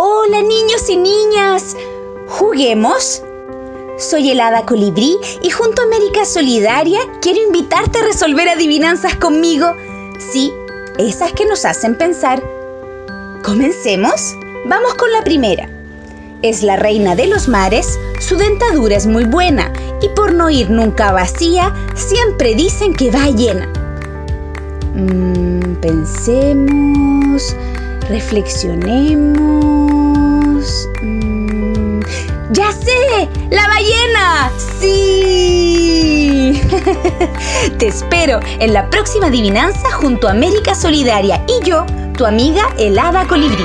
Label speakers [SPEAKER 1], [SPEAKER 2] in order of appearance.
[SPEAKER 1] Hola niños y niñas, ¿juguemos? Soy el Hada Colibrí y junto a América Solidaria quiero invitarte a resolver adivinanzas conmigo. Sí, esas que nos hacen pensar. ¿Comencemos? Vamos con la primera. Es la reina de los mares, su dentadura es muy buena y por no ir nunca vacía, siempre dicen que va llena. Mm, pensemos, reflexionemos. Mm, ¡Ya sé! ¡La ballena! ¡Sí! Te espero en la próxima adivinanza junto a América Solidaria y yo, tu amiga Helada Colibrí.